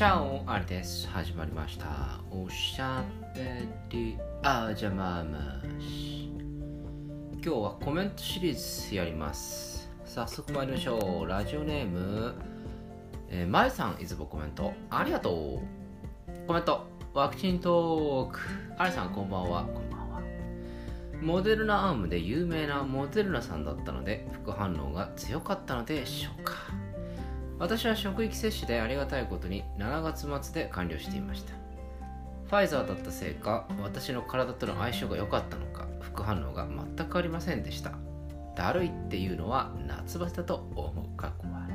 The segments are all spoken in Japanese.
チャオあれです。始まりました。おしゃべりあじゃまます今日はコメントシリーズやります。早速参りましょう。ラジオネームえー、まゆさんいつもコメント。ありがとう。コメント。ワクチントーク。あれさんこんばんは。こんばんは。モデルナアームで有名なモデルナさんだったので副反応が強かったのでしょうか。私は職域接種でありがたいことに7月末で完了していました。ファイザーだったせいか私の体との相性が良かったのか副反応が全くありませんでした。だるいっていうのは夏バテだと思うか。っこ悪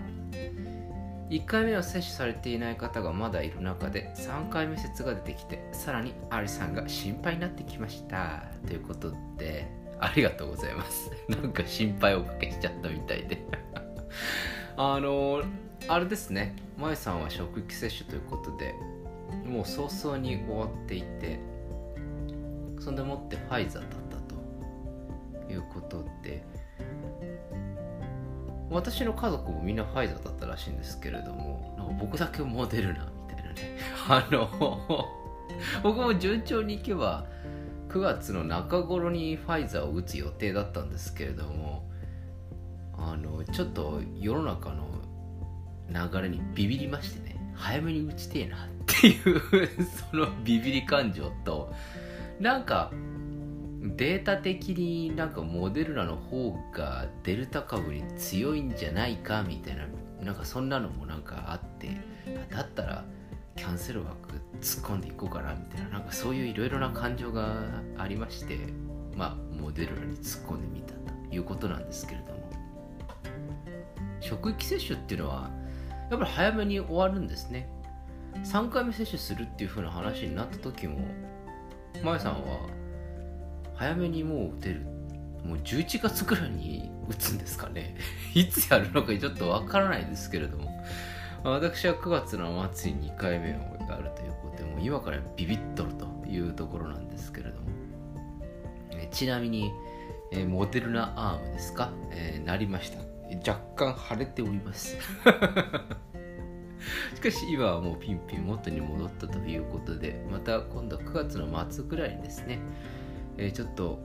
い1回目は接種されていない方がまだいる中で3回目説が出てきてさらにアリさんが心配になってきました。ということでありがとうございます。なんか心配をおかけしちゃったみたいで。あのあれですね。舞さんは職域接種ということでもう早々に終わっていてそんでもってファイザーだったということで私の家族もみんなファイザーだったらしいんですけれどもなんか僕だけモデルナみたいなね。あの僕も順調にいけば9月の中頃にファイザーを打つ予定だったんですけれどもあのちょっと世の中の流れにビビりましてね早めに打ちてえなっていうそのビビり感情となんかデータ的になんかモデルナの方がデルタ株に強いんじゃないかみたいななんかそんなのもなんかあってだったらキャンセル枠突っ込んでいこうかなみたいななんかそういういろいろな感情がありましてまあモデルナに突っ込んでみたということなんですけれども。職域接種っていうのはやっぱり早めに終わるんですね。3回目接種するっていう風な話になった時もまゆさんは早めにもう打てる。もう11月ぐらいに打つんですかね。いつやるのかちょっとわからないですけれども。私は9月の末に2回目をやるということでもう今からビビっとるというところなんですけれども。ちなみに、えー、モデルナアームですか、えー、なりました。若干腫れております。しかし今はもうピンピン元に戻ったということでまた今度は9月の末ぐらいにですね、えー、ちょっと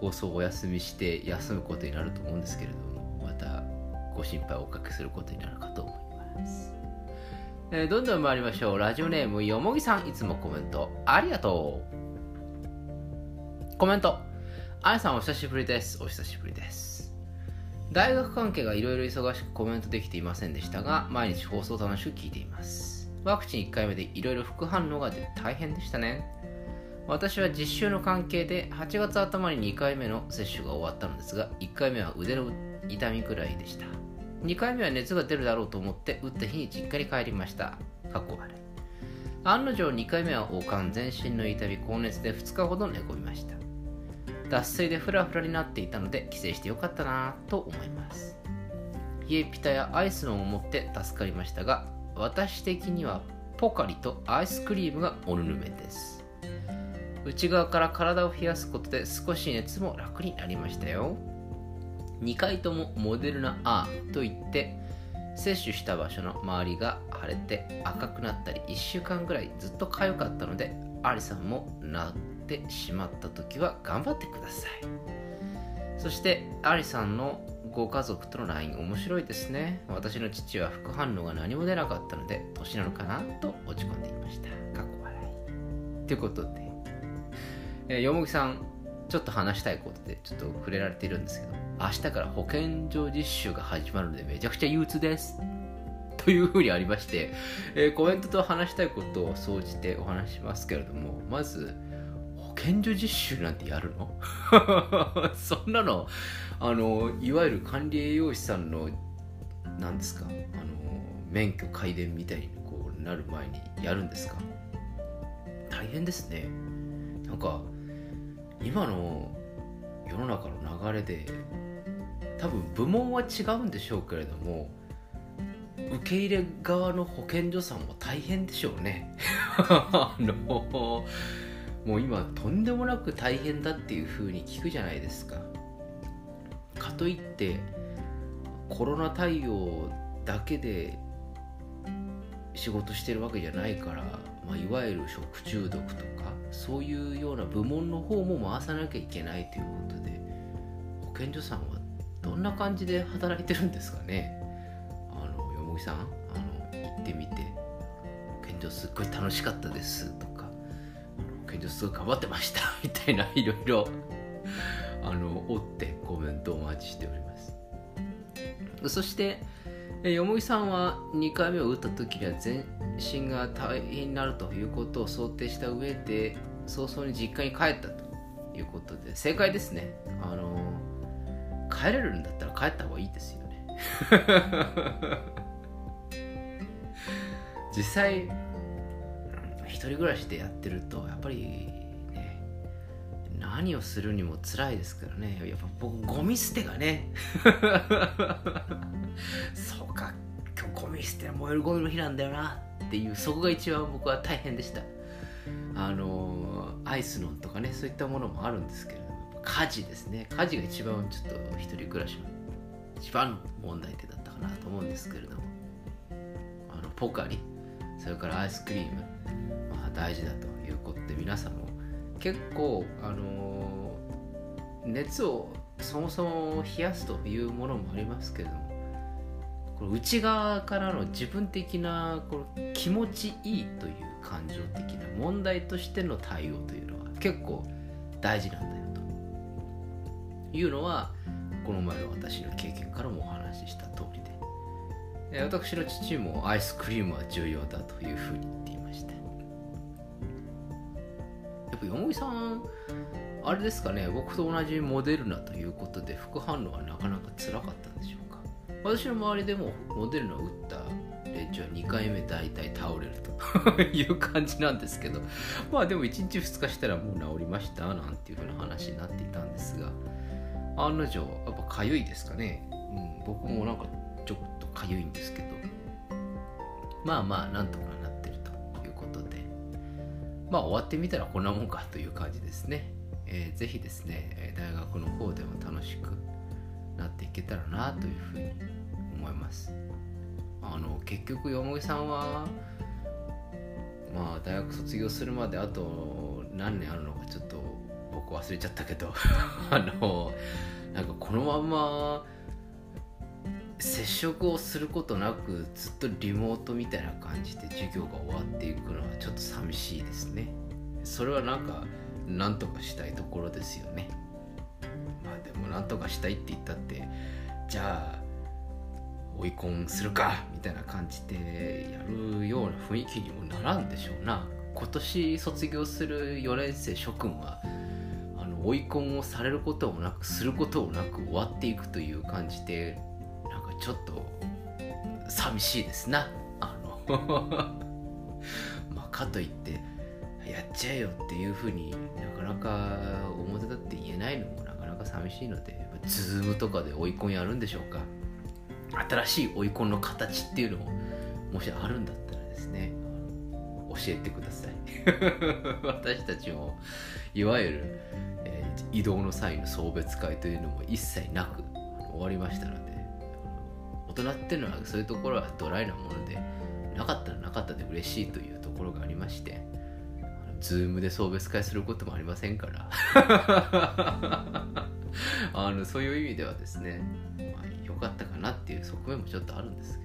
放送をお休みして休むことになると思うんですけれどもまたご心配をおかけすることになるかと思います、えー、どんどん参りましょう。ラジオネームよもぎさんいつもコメント。ありがとう。コメント。あやさんお久しぶりです。お久しぶりです大学関係がいろいろ忙しくコメントできていませんでしたが毎日放送楽しく聞いています。ワクチン1回目でいろいろ副反応が出て大変でしたね。私は実習の関係で8月頭に2回目の接種が終わったのですが1回目は腕の痛みくらいでした。2回目は熱が出るだろうと思って打った日に実家に帰りました。かっこ悪い。案の定2回目は王冠全身の痛み高熱で2日ほど寝込みました。脱水でフラフラになっていたので帰省してよかったなと思います。冷えピタやアイスのを持って助かりましたが私的にはポカリとアイスクリームがおぬぬめです。内側から体を冷やすことで少し熱も楽になりましたよ。2回ともモデルナ R といって接種した場所の周りが腫れて赤くなったり1週間ぐらいずっと痒かったのでアリさんもなってしまった時は頑張ってください。そしてアリさんのご家族との LINE 面白いですね。私の父は副反応が何も出なかったので年なのかなと落ち込んでいました。過去笑い。ということで、えー、よもぎさんちょっと話したいことでちょっと触れられているんですけど明日から保健所実習が始まるのでめちゃくちゃ憂鬱です。というふうにありまして、えー、コメントと話したいことを総じてお話しますけれどもまず健所実習なんてやるの？そんなのあのいわゆる管理栄養士さんの何ですか？あの免許改伝みたいにこうなる前にやるんですか？大変ですね。なんか今の世の中の流れで多分部門は違うんでしょうけれども受け入れ側の保健所さんも大変でしょうね。あのもう今とんでもなく大変だっていう風に聞くじゃないですか。かといってコロナ対応だけで仕事してるわけじゃないから、まあ、いわゆる食中毒とかそういうような部門の方も回さなきゃいけないということで保健所さんはどんな感じで働いてるんですかね。あのよもぎさんあの行ってみて保健所すっごい楽しかったですと保健所すごい頑張ってました。みたいないろいろあの追ってコメントをお待ちしております。そしてよもぎさんは2回目を打った時には全身が大変になるということを想定した上で早々に実家に帰ったということで正解ですね。あの帰れるんだったら帰った方がいいですよね。実際一人暮らしでやってるとやっぱりね何をするにも辛いですからね。やっぱ僕ゴミ捨てがね。そうか。今日ゴミ捨て燃えるゴミの日なんだよな。っていうそこが一番僕は大変でした。あのアイスノンとかねそういったものもあるんですけれども家事ですね。家事が一番ちょっと一人暮らしの一番の問題点だったかなと思うんですけれども。あのポカリ。それからアイスクリーム、大事だということで皆さんも結構あの熱をそもそも冷やすというものもありますけれどもこの内側からの自分的なこの気持ちいいという感情的な問題としての対応というのは結構大事なんだよと。いうのはこの前の私の経験からもお話しした通りで。私の父もアイスクリームは重要だというふうに言っていましたぱよもさんあれですかね僕と同じモデルナということで副反応はなかなか辛かったんでしょうか？私の周りでもモデルナを打った連中は2回目大体倒れると いう感じなんですけど。まあでも1日2日したらもう治りましたなんていうふうな話になっていたんですが。案の定やっぱかゆいですかね、うん、僕もなんかちょっとかゆいんですけど。まあまあなんとかまあ終わってみたらこんなもんかという感じですね。えー、ぜひですね、大学の方でも楽しくなっていけたらなというふうに思います。あの結局よもぎさんはまあ大学卒業するまであと何年あるのかちょっと僕忘れちゃったけど あのなんかこのまんま接触をすることなくずっとリモートみたいな感じで授業が終わっていくのはちょっと寂しいですね。それはなんか何とかしたいところですよね。まあでも何とかしたいって言ったってじゃあ追い込んするかみたいな感じでやるような雰囲気にもならんでしょうな。今年卒業する4年生諸君はあの追い込んをされることもなくすることもなく終わっていくという感じでちょっと寂しいですな。あの まあかといってやっちゃえよっていうふうになかなか表立って言えないのもなかなか寂しいのでズームとかで追い込みやるんでしょうか。新しい追い込みの形っていうのももしあるんだったらですね教えてください。私たちもいわゆる、えー、移動の際の送別会というのも一切なく終わりましたので大人っていうのはそういうところはドライなものでなかったらなかったで嬉しいというところがありましてズームで送別会することもありませんから。あのそういう意味ではですね、まあ、よかったかなっていう側面もちょっとあるんですけ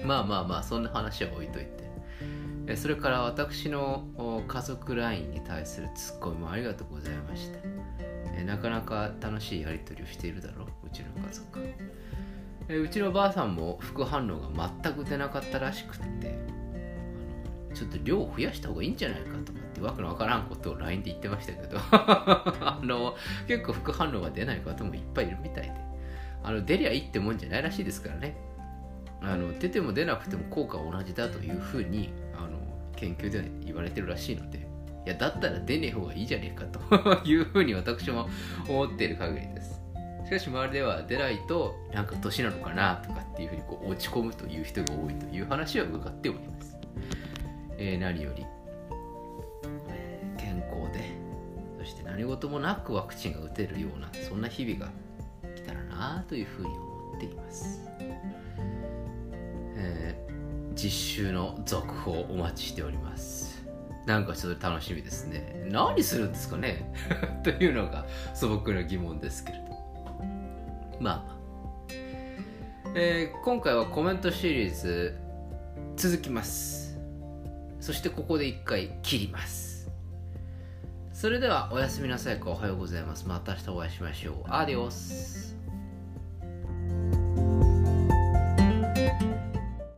どまあまあまあそんな話は置いといて。それから私の家族 LINE に対するツッコミもありがとうございましたなかなか楽しいやり取りをしているだろううちの家族。うちのばあさんも副反応が全く出なかったらしくて。ちょっと量を増やした方がいいんじゃないかとかってわけのわからんことを LINE で言ってましたけど。あの結構副反応が出ない方もいっぱいいるみたいで。あの出りゃいいってもんじゃないらしいですからね。あの出ても出なくても効果は同じだというふうにあの研究では言われてるらしいので。いやだったら出ねえ方がいいじゃねえかというふうに私も思っている限りです。しかし周りでは出ないとなんか年なのかなとかっていうふうにこう落ち込むという人が多いという話は伺っております、えー、何より、健康でそして何事もなくワクチンが打てるようなそんな日々が来たらなというふうに思っています、えー、実習の続報お待ちしております。なんかちょっと楽しみですね。何するんですかね。というのが素朴な疑問ですけれどまあえー、今回はコメントシリーズ続きます。そしてここで一回切ります。それではおやすみなさいかおはようございます。また明日お会いしましょう。アディオス。